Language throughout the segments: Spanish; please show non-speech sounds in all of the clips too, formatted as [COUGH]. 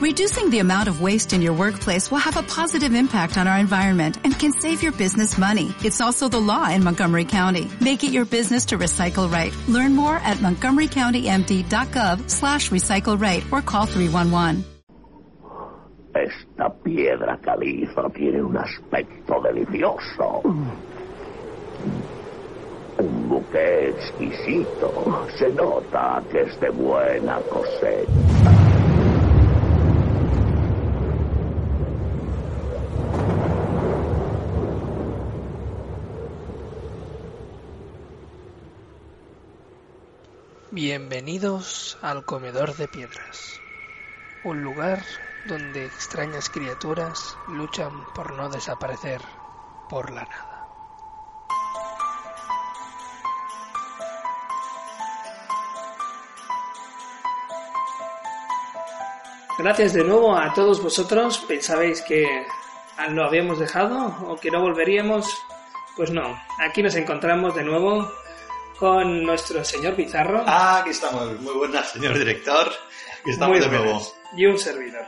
Reducing the amount of waste in your workplace will have a positive impact on our environment and can save your business money. It's also the law in Montgomery County. Make it your business to recycle right. Learn more at montgomerycountymd.gov slash recycle right or call 311. Esta piedra caliza tiene un aspecto delicioso. Un buque exquisito. Se nota que es de buena cosecha. Bienvenidos al Comedor de Piedras, un lugar donde extrañas criaturas luchan por no desaparecer por la nada. Gracias de nuevo a todos vosotros. ¿Pensabais que lo habíamos dejado o que no volveríamos? Pues no, aquí nos encontramos de nuevo con nuestro señor Pizarro. Ah, aquí estamos. Muy buenas, señor director. Aquí estamos de nuevo. Y un servidor.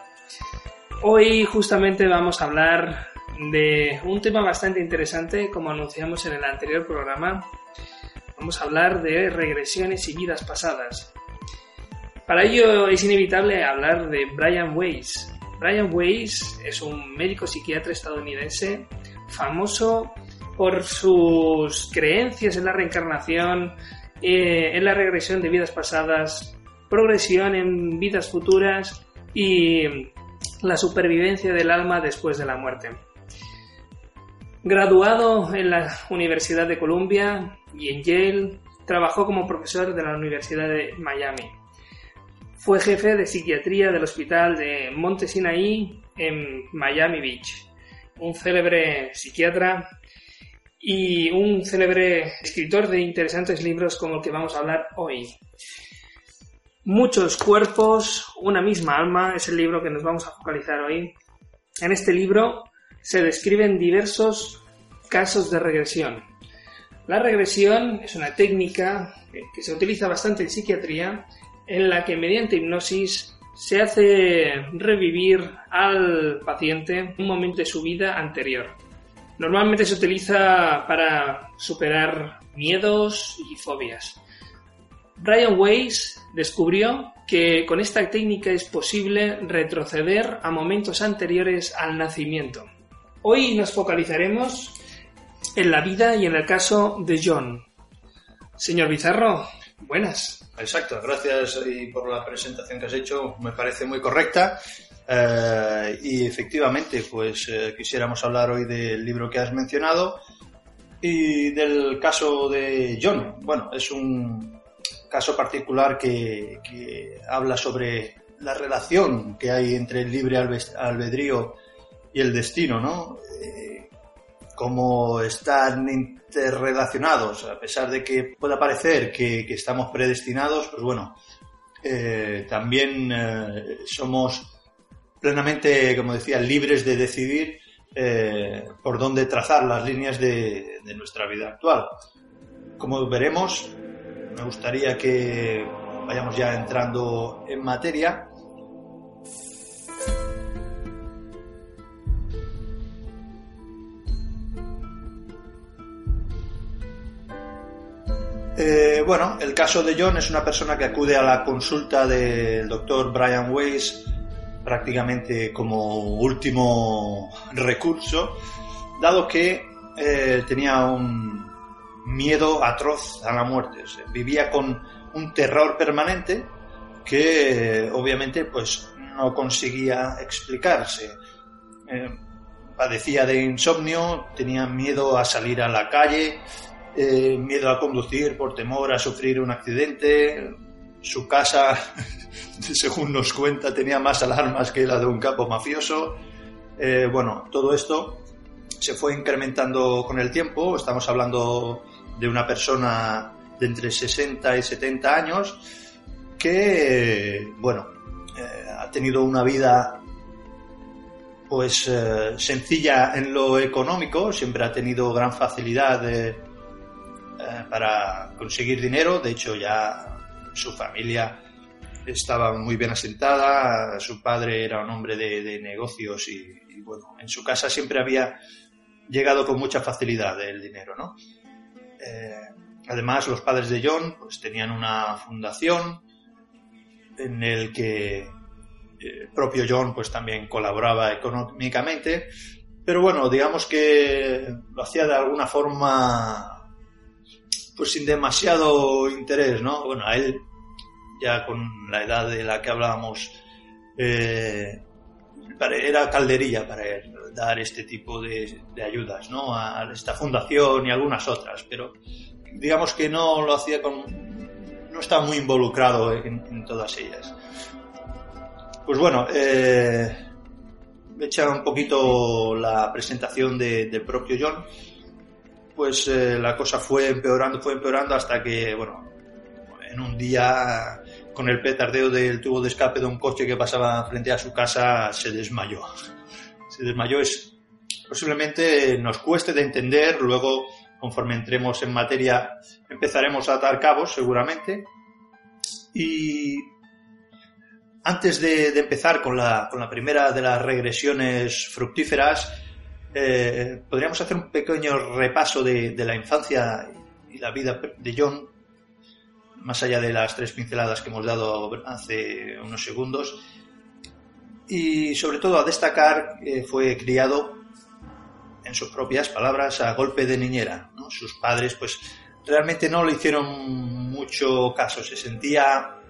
Hoy justamente vamos a hablar de un tema bastante interesante, como anunciamos en el anterior programa. Vamos a hablar de regresiones y vidas pasadas. Para ello es inevitable hablar de Brian Weiss. Brian Weiss es un médico psiquiatra estadounidense famoso por sus creencias en la reencarnación, eh, en la regresión de vidas pasadas, progresión en vidas futuras y la supervivencia del alma después de la muerte. Graduado en la Universidad de Columbia y en Yale, trabajó como profesor de la Universidad de Miami. Fue jefe de psiquiatría del Hospital de Monte Sinaí en Miami Beach. Un célebre psiquiatra y un célebre escritor de interesantes libros como el que vamos a hablar hoy. Muchos cuerpos, una misma alma es el libro que nos vamos a focalizar hoy. En este libro se describen diversos casos de regresión. La regresión es una técnica que se utiliza bastante en psiquiatría en la que mediante hipnosis se hace revivir al paciente un momento de su vida anterior. Normalmente se utiliza para superar miedos y fobias. Brian Weiss descubrió que con esta técnica es posible retroceder a momentos anteriores al nacimiento. Hoy nos focalizaremos en la vida y en el caso de John. Señor Bizarro, buenas. Exacto, gracias por la presentación que has hecho, me parece muy correcta. Eh, y efectivamente, pues eh, quisiéramos hablar hoy del libro que has mencionado y del caso de John. Bueno, es un caso particular que, habla sobre la relación que hay entre el libre albedrío y el destino, ¿no? Eh, cómo están interrelacionados, a pesar de que pueda parecer que, estamos predestinados, pues bueno, también somos plenamente, como decía, libres de decidir eh, por dónde trazar las líneas de, nuestra vida actual. Como veremos, me gustaría que vayamos ya entrando en materia. Eh, bueno, el caso de John es una persona que acude a la consulta del doctor Brian Weiss prácticamente como último recurso, dado que eh, tenía un miedo atroz a la muerte. vivía con un terror permanente que obviamente pues no conseguía explicarse. Eh, padecía de insomnio, tenía miedo a salir a la calle, eh, miedo a conducir por temor a sufrir un accidente, su casa, [LAUGHS] según nos cuenta, tenía más alarmas que la de un capo mafioso. Eh, bueno, todo esto se fue incrementando con el tiempo. Estamos hablando de una persona de entre 60 y 70 años que, bueno, eh, ha tenido una vida pues eh, sencilla en lo económico, siempre ha tenido gran facilidad para conseguir dinero, de hecho ya su familia estaba muy bien asentada, su padre era un hombre de, negocios y, bueno, en su casa siempre había llegado con mucha facilidad el dinero, ¿no? Eh, además, los padres de John pues tenían una fundación en el que el propio John pues también colaboraba económicamente, pero bueno, digamos que lo hacía de alguna forma pues sin demasiado interés, ¿no? Bueno, a él ya con la edad de la que hablábamos eh, era calderilla para él dar este tipo de, ayudas, ¿no? A esta fundación y algunas otras, pero digamos que no lo hacía con no estaba muy involucrado en todas ellas. Pues bueno, eh, echar un poquito la presentación del propio John, pues eh, la cosa fue empeorando, fue empeorando hasta que, bueno, en un día con el petardeo del tubo de escape de un coche que pasaba frente a su casa se desmayó. Se desmayó es posiblemente nos cueste de entender, luego conforme entremos en materia empezaremos a atar cabos seguramente. Y antes de, empezar con la, primera de las regresiones fructíferas, eh, podríamos hacer un pequeño repaso de, la infancia y la vida de John, más allá de las tres pinceladas que hemos dado hace unos segundos. Y sobre todo a destacar que fue criado, en sus propias palabras, a golpe de niñera. Sus padres, pues, realmente no le hicieron mucho caso. Se sentía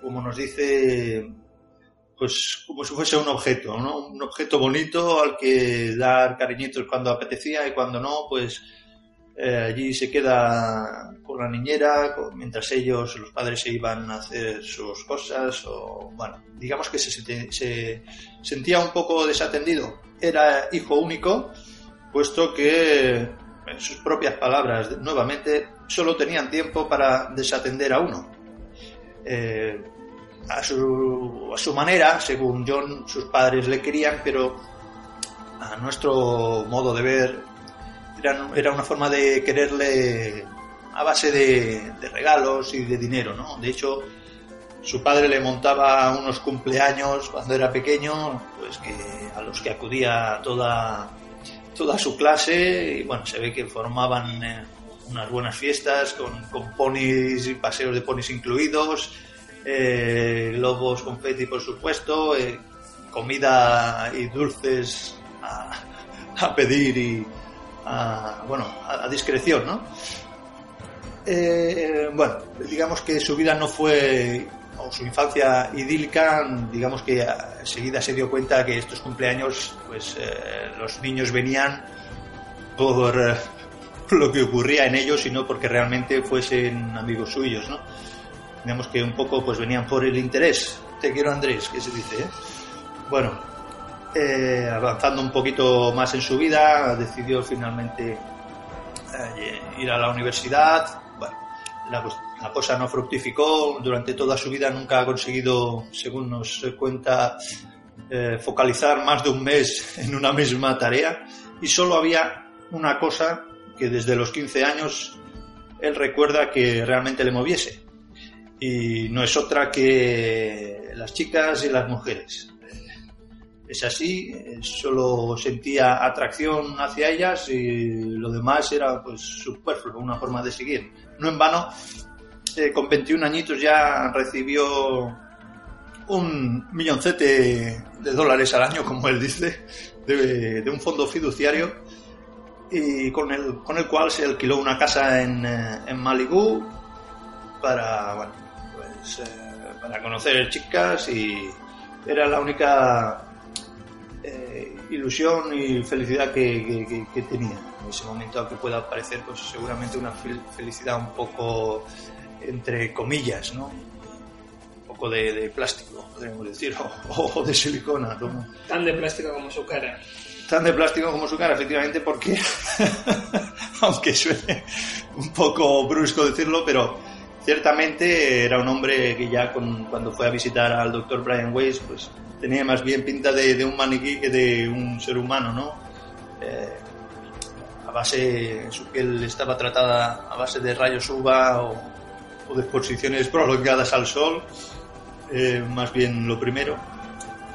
como nos dice, pues como si fuese un objeto, ¿no? Un objeto bonito al que dar cariñitos cuando apetecía y cuando no, pues eh, allí se queda con la niñera mientras ellos, los padres, se iban a hacer sus cosas o, bueno, digamos que se, se sentía un poco desatendido. Era hijo único, puesto que, en sus propias palabras, nuevamente, solo tenían tiempo para desatender a uno eh, a, su, a su manera, según John, sus padres le querían, pero a nuestro modo de ver era, era una forma de quererle a base de, regalos y de dinero, ¿no? De hecho, su padre le montaba unos cumpleaños cuando era pequeño, pues que a los que acudía toda toda su clase y bueno, se ve que formaban eh, unas buenas fiestas con, con ponis y paseos de ponis incluidos, eh, globos confeti por supuesto, eh, comida y dulces a, [LAUGHS] pedir y a, bueno, a, discreción, ¿no? Eh, bueno, digamos que su vida no fue, o su infancia idílica, digamos que enseguida se dio cuenta que estos cumpleaños, pues eh, los niños venían por [LAUGHS] lo que ocurría en ellos, sino porque realmente fuesen amigos suyos, ¿no? Digamos que un poco pues venían por el interés. Te quiero Andrés, que se dice, ¿eh? Bueno, eh, avanzando un poquito más en su vida, decidió finalmente eh, ir a la universidad. Bueno, la, cosa no fructificó. Durante toda su vida nunca ha conseguido, según nos cuenta, focalizar más de un mes [LAUGHS] en una misma tarea. Y solo había una cosa que desde los 15 años él recuerda que realmente le moviese. Y no es otra que las chicas y las mujeres. Es así, solo sentía atracción hacia ellas y lo demás era pues superfluo, una forma de seguir. No en vano, eh, con 21 añitos ya recibió un milloncete de dólares al año, como él dice, de, de un fondo fiduciario y con el, con el cual se alquiló una casa en, eh, en Malibu para, bueno, pues, eh, para conocer chicas y era la única eh, ilusión y felicidad que, que, tenía en ese momento, aunque pueda parecer pues seguramente una felicidad un poco entre comillas, ¿no? Un poco de, plástico, podríamos decir, [LAUGHS] o, de silicona. Tan de plástico como su cara tan de plástico como su cara, efectivamente, porque, [LAUGHS] aunque suene un poco brusco decirlo, pero ciertamente era un hombre que ya cuando fue a visitar al doctor Brian Weiss, pues tenía más bien pinta de, un maniquí que de un ser humano, ¿no? Eh, a base, su piel estaba tratada a base de rayos UVA o, de exposiciones prolongadas al sol eh, más bien lo primero,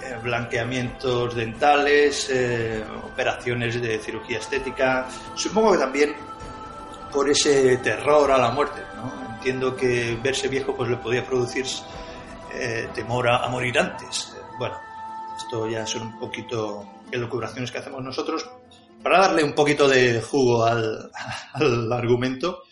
eh, blanqueamientos dentales, eh, operaciones de cirugía estética, supongo que también por ese terror a la muerte. Entiendo que verse viejo pues le podía producir eh, temor a, morir antes. Bueno, esto ya son un poquito elucubraciones que hacemos nosotros para darle un poquito de jugo al, [LAUGHS] al argumento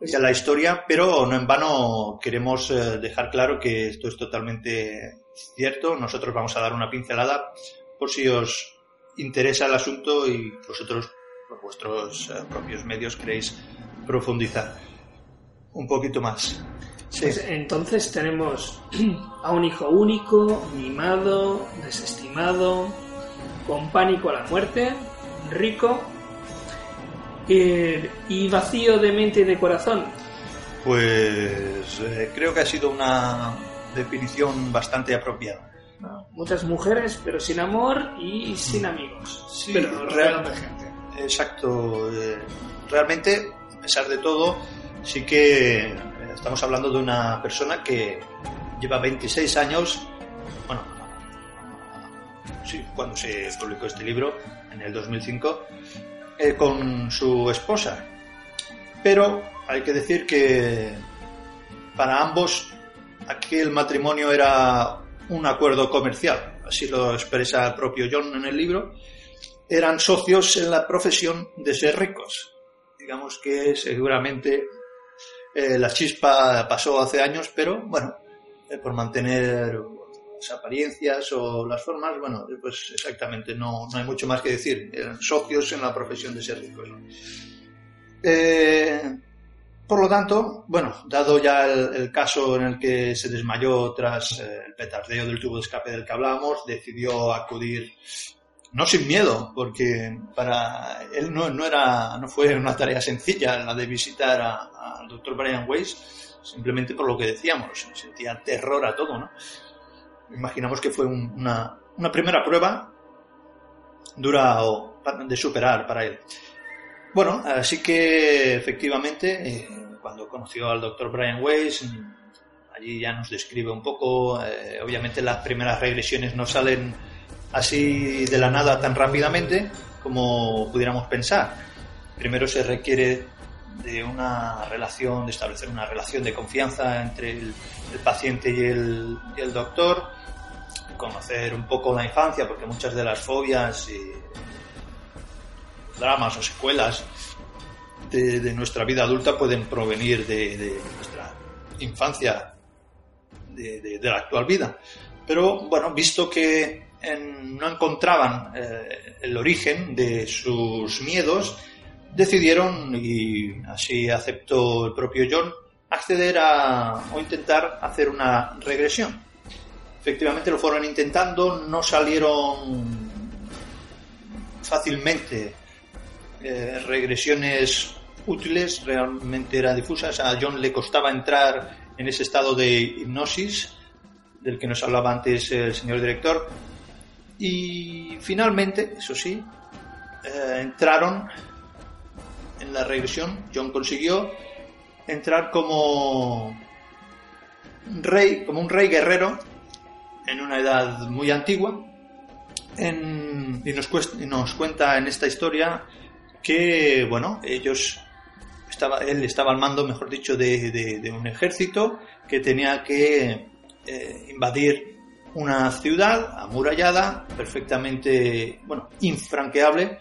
y a la historia, pero no en vano queremos eh, dejar claro que esto es totalmente cierto. Nosotros vamos a dar una pincelada por si os interesa el asunto y vosotros por vuestros eh, propios medios queréis profundizar un poquito más. Sí. Pues entonces tenemos [CLEARS THROAT] a un hijo único, mimado, desestimado, con pánico a la muerte, rico eh, y vacío de mente y de corazón. Pues eh, creo que ha sido una definición bastante apropiada. No, muchas mujeres, pero sin amor y sin amigos. Sí, pero real, gente. Exacto. Eh, realmente, a pesar de todo, sí que estamos hablando de una persona que lleva 26 años, bueno, sí, cuando se publicó este libro, en el 2005, eh, con su esposa. Pero hay que decir que para ambos aquel matrimonio era un acuerdo comercial, así lo expresa el propio John en el libro. Eran socios en la profesión de ser ricos. Digamos que seguramente eh, la chispa pasó hace años, pero bueno, eh, por mantener las apariencias o las formas, bueno, pues exactamente, no, no hay mucho más que decir. Eran socios en la profesión de ser ricos. Eh, por lo tanto, bueno, dado ya el, caso en el que se desmayó tras eh, el petardeo del tubo de escape del que hablábamos, decidió acudir no sin miedo, porque para él no, no, era, no fue una tarea sencilla la de visitar al doctor Brian Weiss, simplemente por lo que decíamos, sentía terror a todo, ¿no? imaginamos que fue un, una, una, primera prueba dura de superar para él. Bueno, así que efectivamente, eh, cuando conoció al doctor Brian Weiss, allí ya nos describe un poco, eh, obviamente las primeras regresiones no salen así de la nada tan rápidamente como pudiéramos pensar. Primero se requiere de una relación, de establecer una relación de confianza entre el, paciente y el, doctor, conocer un poco la infancia, porque muchas de las fobias dramas o secuelas de, nuestra vida adulta pueden provenir de, de nuestra infancia, de, de, la actual vida. Pero bueno, visto que en, no encontraban eh, el origen de sus miedos, decidieron, y así aceptó el propio John, acceder a o intentar hacer una regresión. Efectivamente lo fueron intentando, no salieron fácilmente eh, regresiones útiles, realmente eran difusas. A John le costaba entrar en ese estado de hipnosis del que nos hablaba antes el señor director. Y finalmente, eso sí, eh, entraron en la regresión. John consiguió entrar como rey, como un rey guerrero en una edad muy antigua. En, y, nos cuesta, nos cuenta en esta historia que, bueno, ellos estaba, él estaba al mando, mejor dicho, de, de, de un ejército que tenía que eh, invadir una ciudad amurallada, perfectamente, bueno, infranqueable,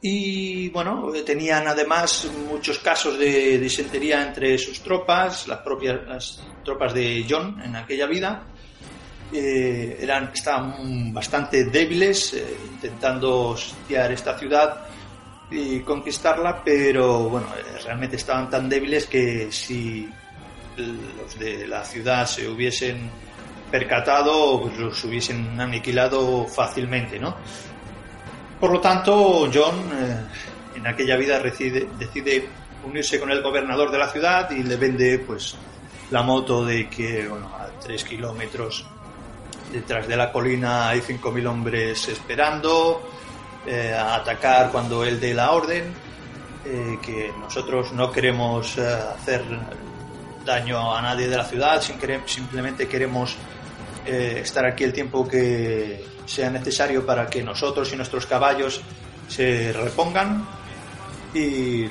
y bueno, tenían además muchos casos de disentería entre sus tropas, las propias las tropas de John en aquella vida. Eh, eran, estaban bastante débiles, eh, intentando sitiar esta ciudad y conquistarla, pero bueno, eh, realmente estaban tan débiles que si los de la ciudad se hubiesen percatado, pues los hubiesen aniquilado fácilmente, ¿no? Por lo tanto, John eh, en aquella vida decide, unirse con el gobernador de la ciudad y le vende pues la moto de que a tres kilómetros detrás de la colina hay 5.000 hombres esperando eh, a atacar cuando él dé la orden, eh, que nosotros no queremos hacer daño a nadie de la ciudad, simplemente queremos eh, estar aquí el tiempo que sea necesario para que nosotros y nuestros caballos se repongan y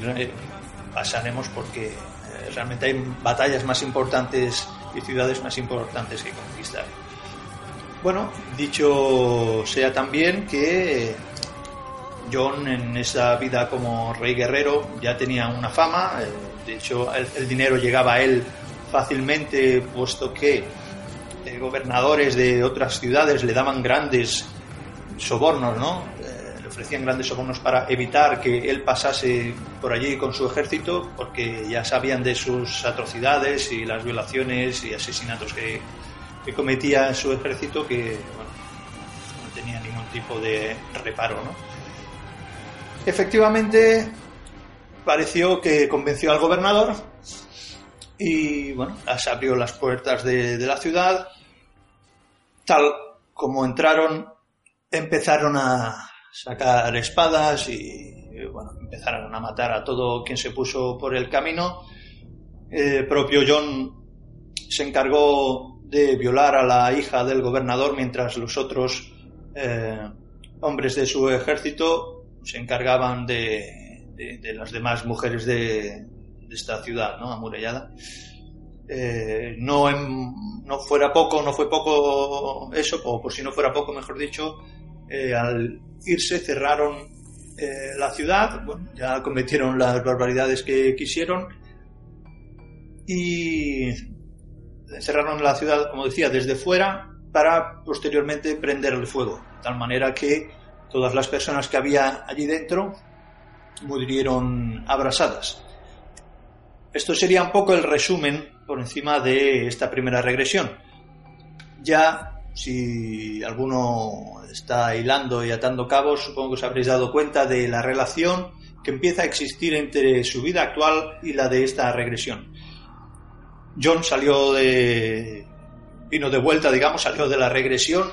pasaremos porque eh, realmente hay batallas más importantes y ciudades más importantes que conquistar. Bueno, dicho sea también que John en esa vida como rey guerrero ya tenía una fama, eh, de hecho el, dinero llegaba a él fácilmente puesto que gobernadores de otras ciudades le daban grandes sobornos, ¿no? Eh, le ofrecían grandes sobornos para evitar que él pasase por allí con su ejército porque ya sabían de sus atrocidades y las violaciones y asesinatos que, que cometía su ejército que no tenía ningún tipo de reparo. ¿no? Efectivamente, pareció que convenció al gobernador y bueno, las abrió las puertas de, la ciudad. Tal como entraron, empezaron a sacar espadas y bueno, empezaron a matar a todo quien se puso por el camino. El propio John se encargó de violar a la hija del gobernador mientras los otros eh, hombres de su ejército se encargaban de, de, las demás mujeres de, esta ciudad ¿no? amurallada. Eh, no, no fuera poco, no fue poco eso, o por si no fuera poco, mejor dicho, eh, al irse cerraron la ciudad, bueno, ya cometieron las barbaridades que quisieron y cerraron la ciudad, como decía, desde fuera para posteriormente prender el fuego, de tal manera que todas las personas que había allí dentro murieron abrasadas. Esto sería un poco el resumen por encima de esta primera regresión. Ya, si alguno está hilando y atando cabos, supongo que os habréis dado cuenta de la relación que empieza a existir entre su vida actual y la de esta regresión. John salió de. vino de vuelta, digamos, salió de la regresión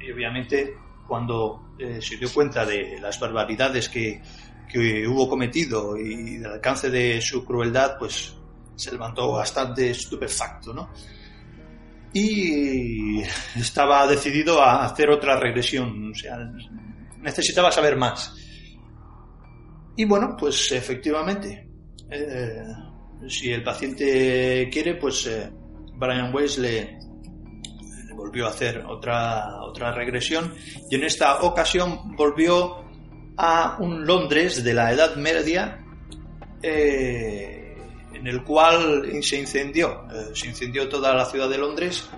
y obviamente cuando eh, se dio cuenta de las barbaridades que, que hubo cometido y del alcance de su crueldad, pues se levantó bastante estupefacto, ¿no? Y estaba decidido a hacer otra regresión, o sea, necesitaba saber más. Y bueno, pues efectivamente, eh, si el paciente quiere, pues eh, Brian Weiss le, volvió a hacer otra, otra regresión y en esta ocasión volvió a un Londres de la Edad Media eh, en el cual se incendió, eh, se incendió toda la ciudad de Londres,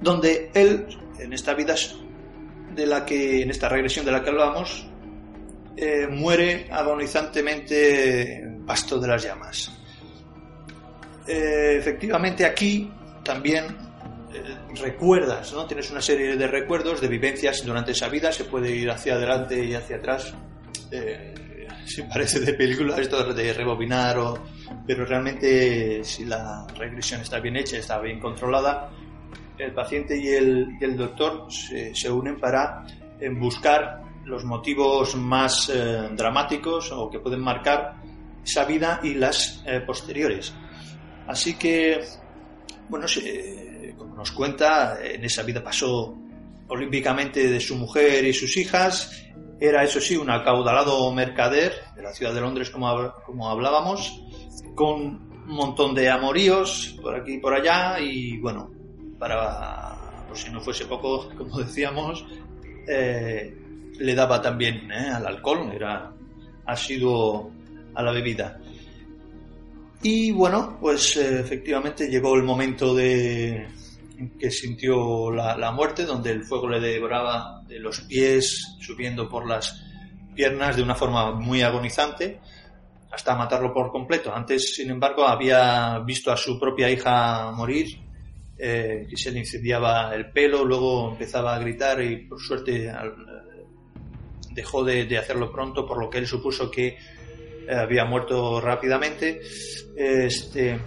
donde él, en esta vida de la que, en esta regresión de la que hablamos, muere agonizantemente pasto de las llamas. Eh, efectivamente aquí también eh, recuerdas, ¿no? Tienes una serie de recuerdos, de vivencias durante esa vida, se puede ir hacia adelante y hacia atrás. Eh, si parece de película [LAUGHS] esto de rebobinar, o, pero realmente si la regresión está bien hecha, está bien controlada, el paciente y el, el doctor se, se, unen para buscar los motivos más dramáticos o que pueden marcar esa vida y las eh, posteriores. Así que, bueno, como nos cuenta, en esa vida pasó olímpicamente de su mujer y sus hijas, era eso sí un acaudalado mercader de la ciudad de Londres como, como hablábamos, con un montón de amoríos por aquí y por allá y bueno, para, por si no fuese poco, [LAUGHS] como decíamos, eh, le daba también eh, al alcohol, era ha sido a la bebida. Y bueno, pues eh, efectivamente llegó el momento de que sintió la, muerte, donde el fuego le devoraba de los pies, subiendo por las piernas de una forma muy agonizante, hasta matarlo por completo. Antes, sin embargo, había visto a su propia hija morir, eh, que se le incendiaba el pelo, luego empezaba a gritar y por suerte dejó de hacerlo pronto, por lo que él supuso que eh, había muerto rápidamente. Este,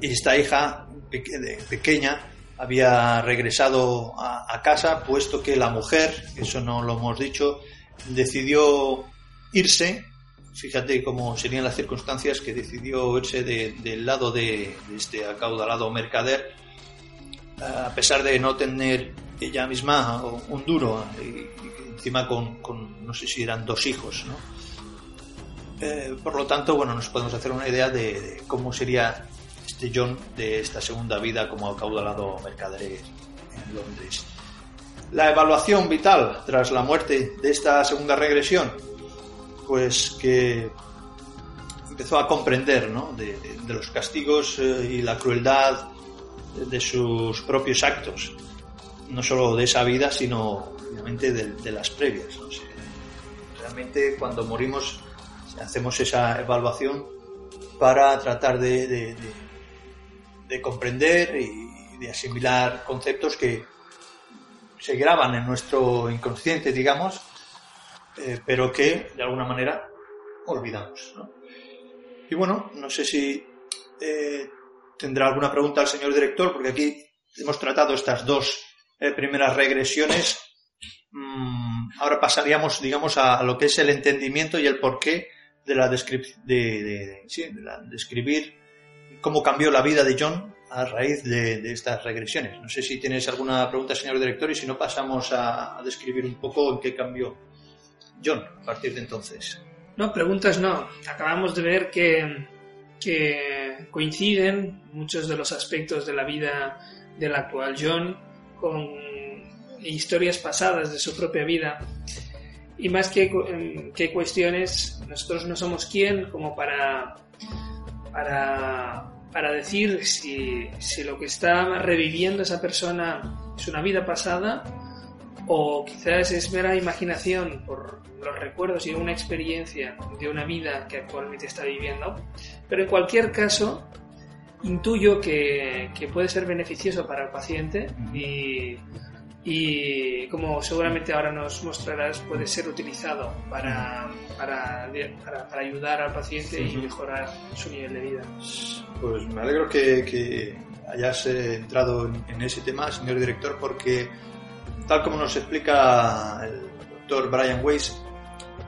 y esta hija pequeña había regresado a, casa, puesto que la mujer, eso no lo hemos dicho, decidió irse fíjate cómo serían las circunstancias que decidió irse del lado de, este acaudalado mercader, a pesar de no tener ella misma un duro, y, encima con, no sé si eran dos hijos, ¿no? Eh, por lo tanto, bueno, nos podemos hacer una idea de, cómo sería John de esta segunda vida como acaudalado mercader en Londres. La evaluación vital tras la muerte de esta segunda regresión, pues que empezó a comprender ¿no? de, los castigos eh, y la crueldad de sus propios actos, no solo de esa vida, sino obviamente de, las previas. realmente cuando morimos hacemos esa evaluación para tratar de, de, comprender y de asimilar conceptos que se graban en nuestro inconsciente, digamos, eh, pero que de alguna manera olvidamos. Y bueno, no sé si eh, tendrá alguna pregunta al señor director, porque aquí hemos tratado estas dos eh, primeras regresiones. Mm, ahora pasaríamos, digamos, a, lo que es el entendimiento y el porqué de la, de, describir cómo cambió la vida de John a raíz de, estas regresiones. No sé si tienes alguna pregunta, señor director, y si no pasamos a, describir un poco en qué cambió John a partir de entonces. No, preguntas no. Acabamos de ver que, que coinciden muchos de los aspectos de la vida del actual John con historias pasadas de su propia vida y más que, que cuestiones, nosotros no somos quien como para, para, para decir si, si, lo que está reviviendo esa persona es una vida pasada o quizás es mera imaginación por los recuerdos y una experiencia de una vida que actualmente está viviendo. Pero en cualquier caso, intuyo que, que puede ser beneficioso para el paciente y y como seguramente ahora nos mostrarás puede ser utilizado para, para, para, ayudar al paciente y mejorar su nivel de vida. Pues me alegro que, que hayas entrado en, ese tema, señor director, porque tal como nos explica el doctor Brian Weiss,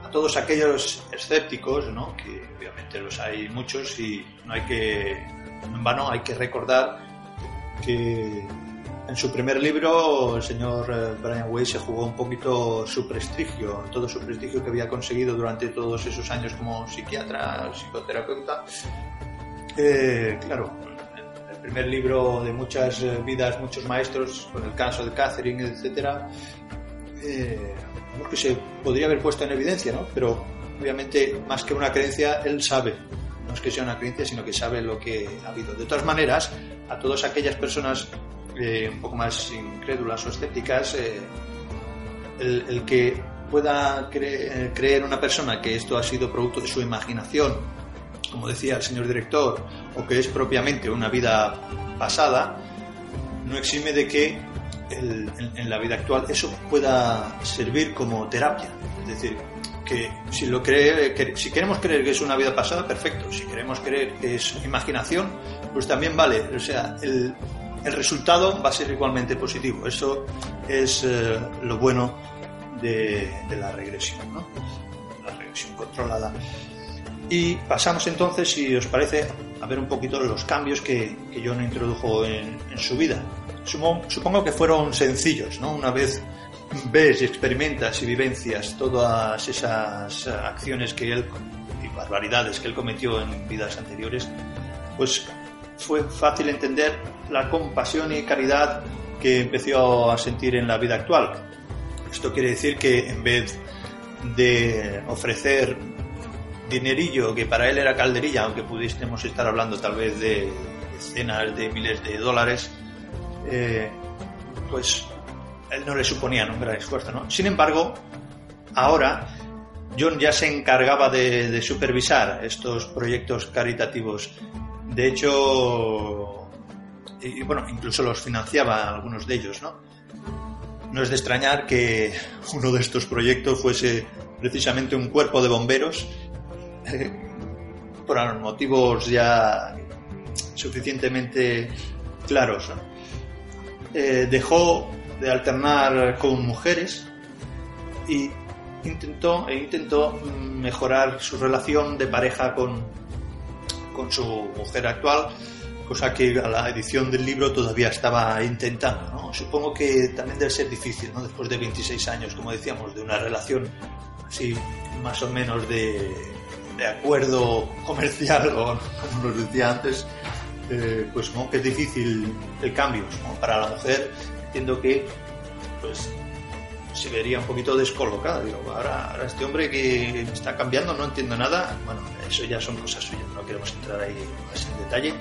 a todos aquellos escépticos, ¿no? que obviamente los hay muchos y no hay que, en vano hay que recordar que en su primer libro, el señor eh, Brian Way se jugó un poquito su prestigio, todo su prestigio que había conseguido durante todos esos años como psiquiatra, psicoterapeuta. Eh, claro, el primer libro de muchas eh, vidas, muchos maestros, con el caso de Catherine, etc., eh, que se podría haber puesto en evidencia, ¿no? Pero obviamente, más que una creencia, él sabe. No es que sea una creencia, sino que sabe lo que ha habido. De todas maneras, a todas aquellas personas eh, un poco más incrédulas o escépticas, eh, el, que pueda creer una persona que esto ha sido producto de su imaginación, como decía el señor director, o que es propiamente una vida pasada, no exime de que en, la vida actual eso pueda servir como terapia. Es decir, que si lo cree, que, si queremos creer que es una vida pasada, perfecto. Si queremos creer que es imaginación, pues también vale. O sea, el, el resultado va a ser igualmente positivo. Eso es eh, lo bueno de, la regresión, ¿no? la regresión controlada. Y pasamos entonces, si os parece, a ver un poquito los cambios que, que John introdujo en, su vida. Supongo, que fueron sencillos, ¿no? Una vez ves y experimentas y vivencias todas esas acciones que él y barbaridades que él cometió en vidas anteriores, pues fue fácil entender la compasión y caridad que empezó a sentir en la vida actual. Esto quiere decir que en vez de ofrecer dinerillo que para él era calderilla, aunque pudiésemos estar hablando tal vez de decenas de miles de dólares, eh, pues él no le suponía un gran esfuerzo. ¿no? Sin embargo, ahora John ya se encargaba de supervisar estos proyectos caritativos de hecho, bueno, incluso los financiaba algunos de ellos, ¿no? No es de extrañar que uno de estos proyectos fuese precisamente un cuerpo de bomberos, eh, por motivos ya suficientemente claros. Eh, dejó de alternar con mujeres y intentó, e intentó mejorar su relación de pareja con, con su mujer actual, cosa que a la edición del libro todavía estaba intentando. ¿no? Supongo que también debe ser difícil, ¿no? después de 26 años, como decíamos, de una relación así más o menos de, de acuerdo [LAUGHS] comercial, o como nos decía antes, eh, pues como que es difícil el cambio para la mujer. Entiendo que pues se vería un poquito descolocada. Digo, ahora, ahora este hombre que está cambiando, no entiendo nada. Bueno, eso ya son cosas suyas, no queremos entrar ahí más en detalle.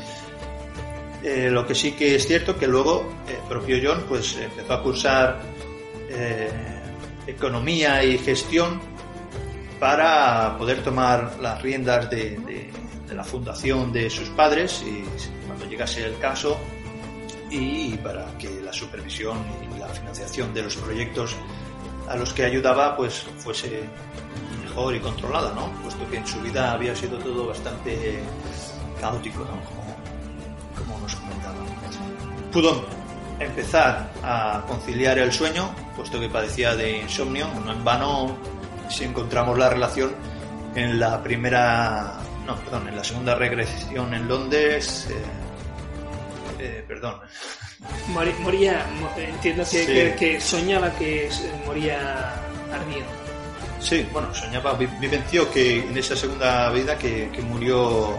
Eh, lo que sí que es cierto que luego el propio John pues empezó a cursar eh, economía y gestión para poder tomar las riendas de, de, de, la fundación de sus padres y cuando llegase el caso y para que la supervisión y la financiación de los proyectos a los que ayudaba pues fuese mejor y controlada, ¿no? Puesto que en su vida había sido todo bastante caótico, ¿no? Como, como nos comentaba. Pudo empezar a conciliar el sueño, puesto que padecía de insomnio, no en vano si encontramos la relación en la primera, no, perdón, en la segunda regresión en Londres, eh, eh, perdón. Moría, entiendo que, sí. que, que, soñaba que moría ardiendo. Sí, bueno, soñaba, vivenció que en esa segunda vida que, que murió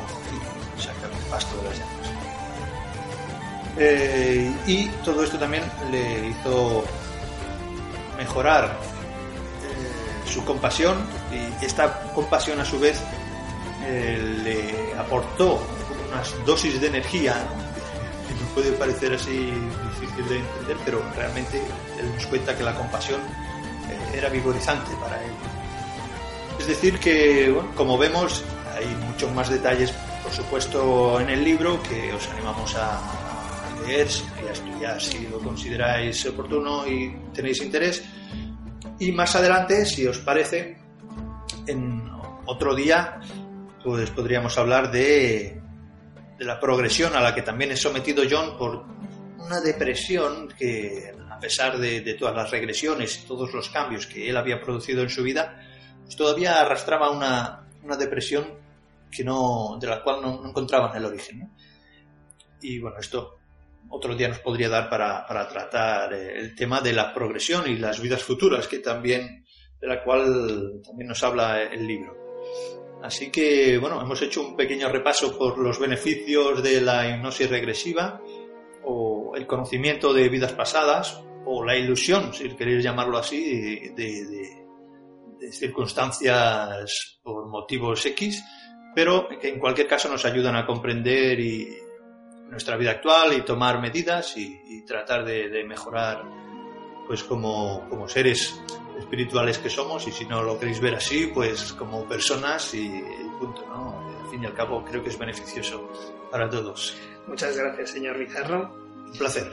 sacando el pasto de las llamas. Eh, y todo esto también le hizo mejorar eh, su compasión y esta compasión a su vez eh, le aportó unas dosis de energía puede parecer así difícil de entender, pero realmente él nos cuenta que la compasión eh, era vigorizante para él. Es decir, que, bueno, como vemos, hay muchos más detalles, por supuesto, en el libro que os animamos a, leer y a estudiar si lo consideráis oportuno y tenéis interés. Y más adelante, si os parece, en otro día, pues podríamos hablar de, de la progresión a la que también es sometido John por una depresión que, a pesar de, todas las regresiones y todos los cambios que él había producido en su vida, pues todavía arrastraba una, una depresión que no, de la cual no, encontraban el origen. Y bueno, esto otro día nos podría dar para, para, tratar el tema de la progresión y las vidas futuras, que también, de la cual también nos habla el libro. Así que, bueno, hemos hecho un pequeño repaso por los beneficios de la hipnosis regresiva, o el conocimiento de vidas pasadas, o la ilusión, si queréis llamarlo así, de, circunstancias por motivos X, pero que en cualquier caso nos ayudan a comprender y nuestra vida actual y tomar medidas y, y tratar de, de, mejorar pues como, como, seres espirituales que somos y si no lo queréis ver así pues como personas y, y punto ¿no? al fin y al cabo creo que es beneficioso para todos muchas gracias señor Bizarro un placer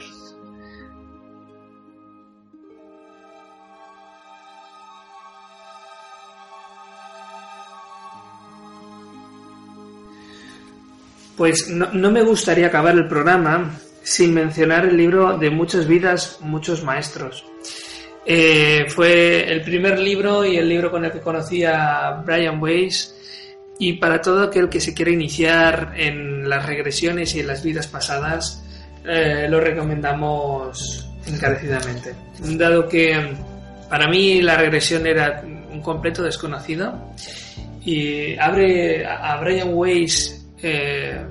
Pues no, no, me gustaría acabar el programa sin mencionar el libro de Muchas vidas, muchos maestros. Eh, fue el primer libro y el libro con el que conocí a Brian Weiss y para todo aquel que se quiera iniciar en las regresiones y en las vidas pasadas, eh, lo recomendamos encarecidamente. Dado que para mí la regresión era un completo desconocido y abre a Brian Weiss eh,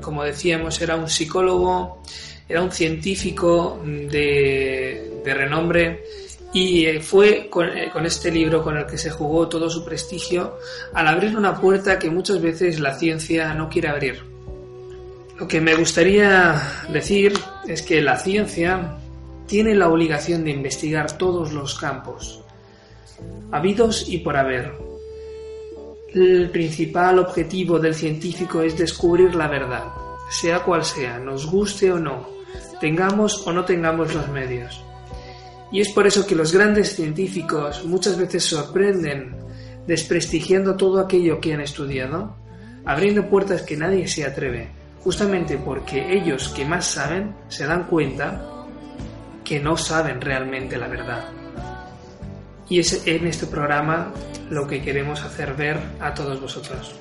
como decíamos, era un psicólogo, era un científico de, de renombre y eh, fue con, eh, con, este libro con el que se jugó todo su prestigio al abrir una puerta que muchas veces la ciencia no quiere abrir. Lo que me gustaría decir es que la ciencia tiene la obligación de investigar todos los campos, habidos y por haber, el principal objetivo del científico es descubrir la verdad, sea cual sea, nos guste o no, tengamos o no tengamos los medios. Y es por eso que los grandes científicos muchas veces sorprenden desprestigiando todo aquello que han estudiado, abriendo puertas que nadie se atreve, justamente porque ellos que más saben se dan cuenta que no saben realmente la verdad. Y es en este programa lo que queremos hacer ver a todos vosotros.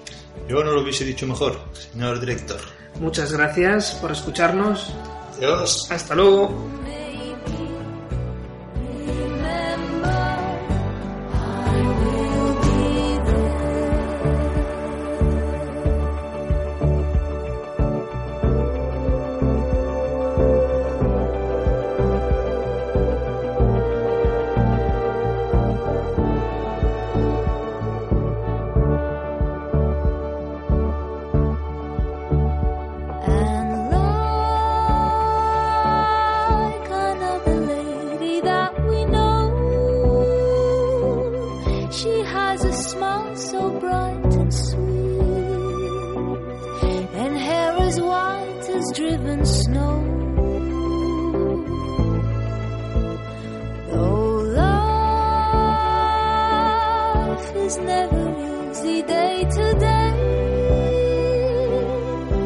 Yo no lo hubiese dicho mejor, señor director. Muchas gracias por escucharnos. Adiós. Hasta luego. smile so bright and sweet, and hair as white as driven snow. Though life is never easy day to day,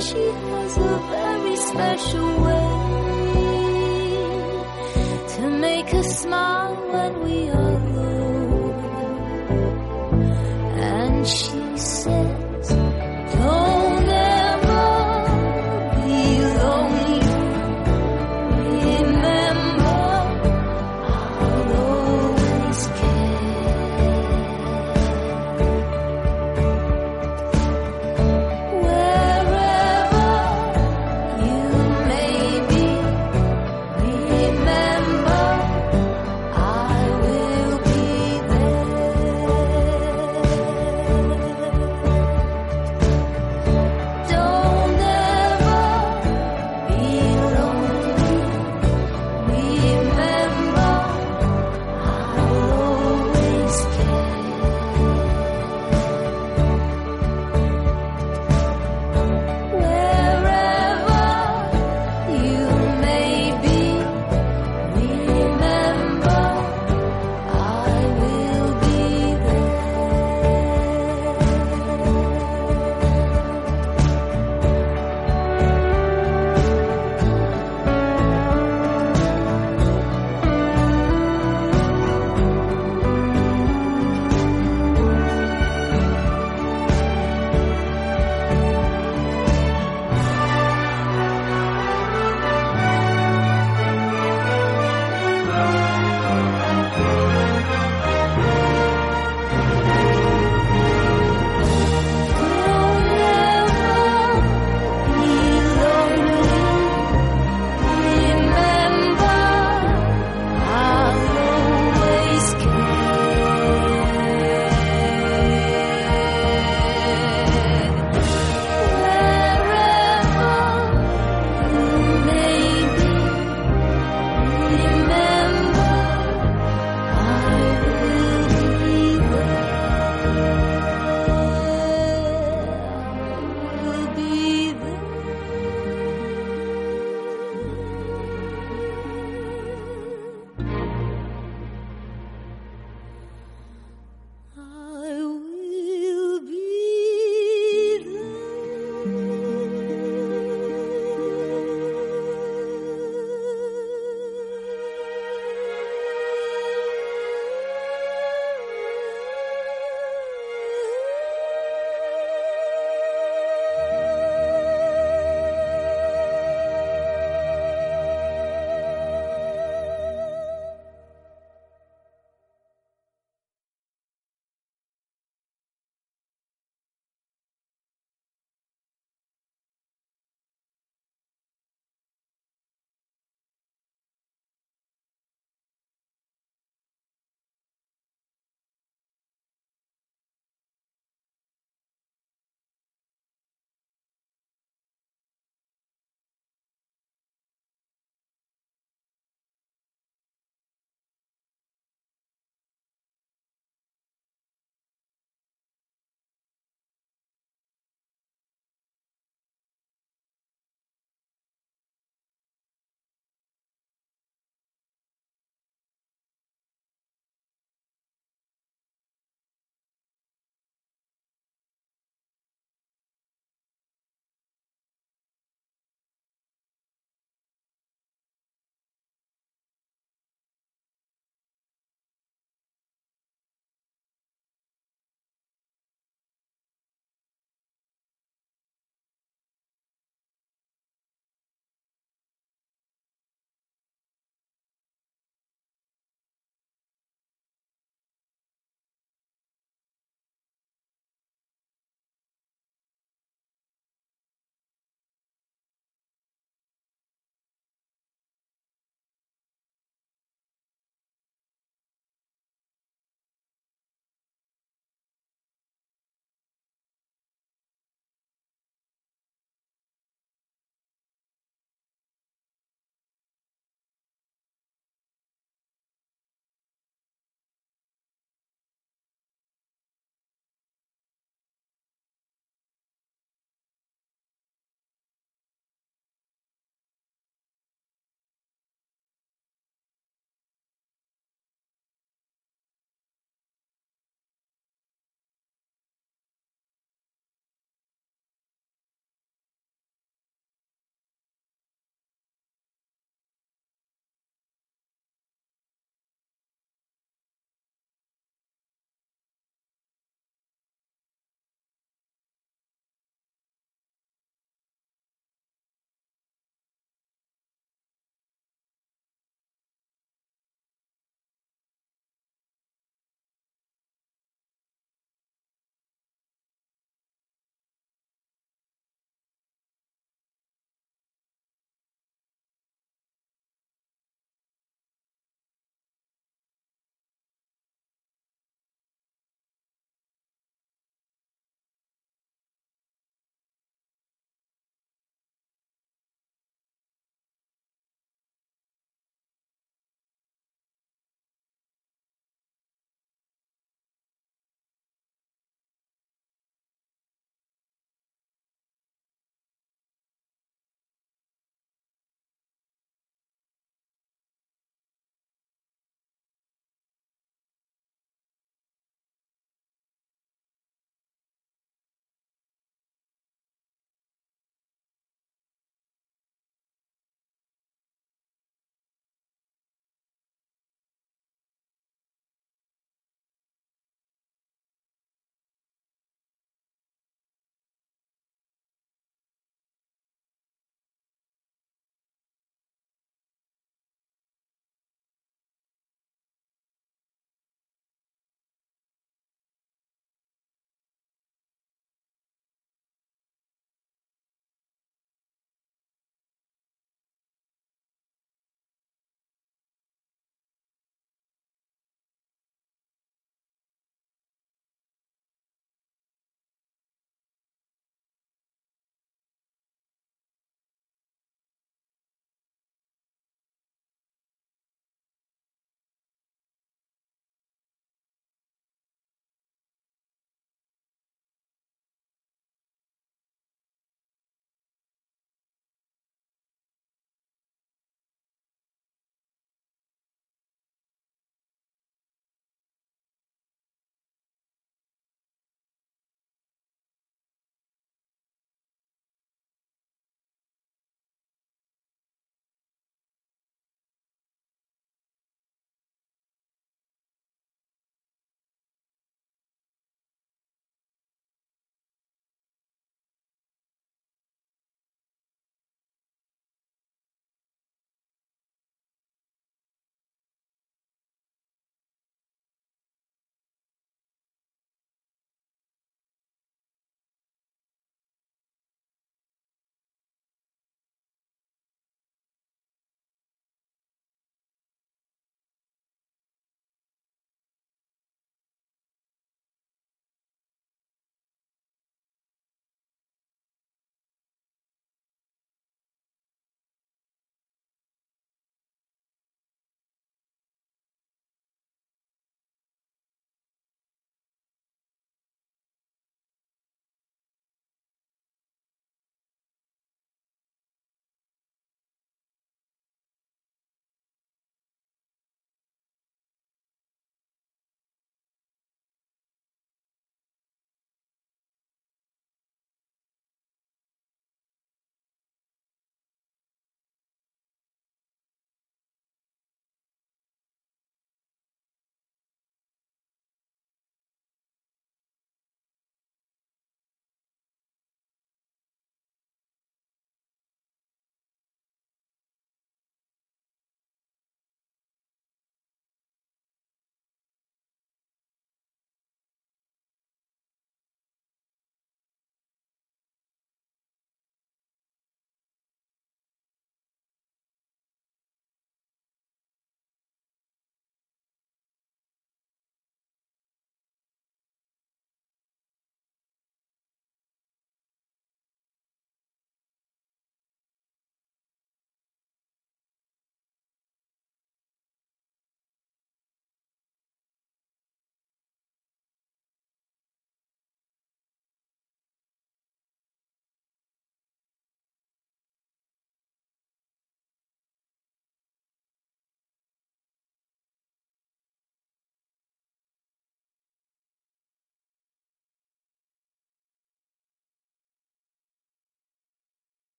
she has a very special.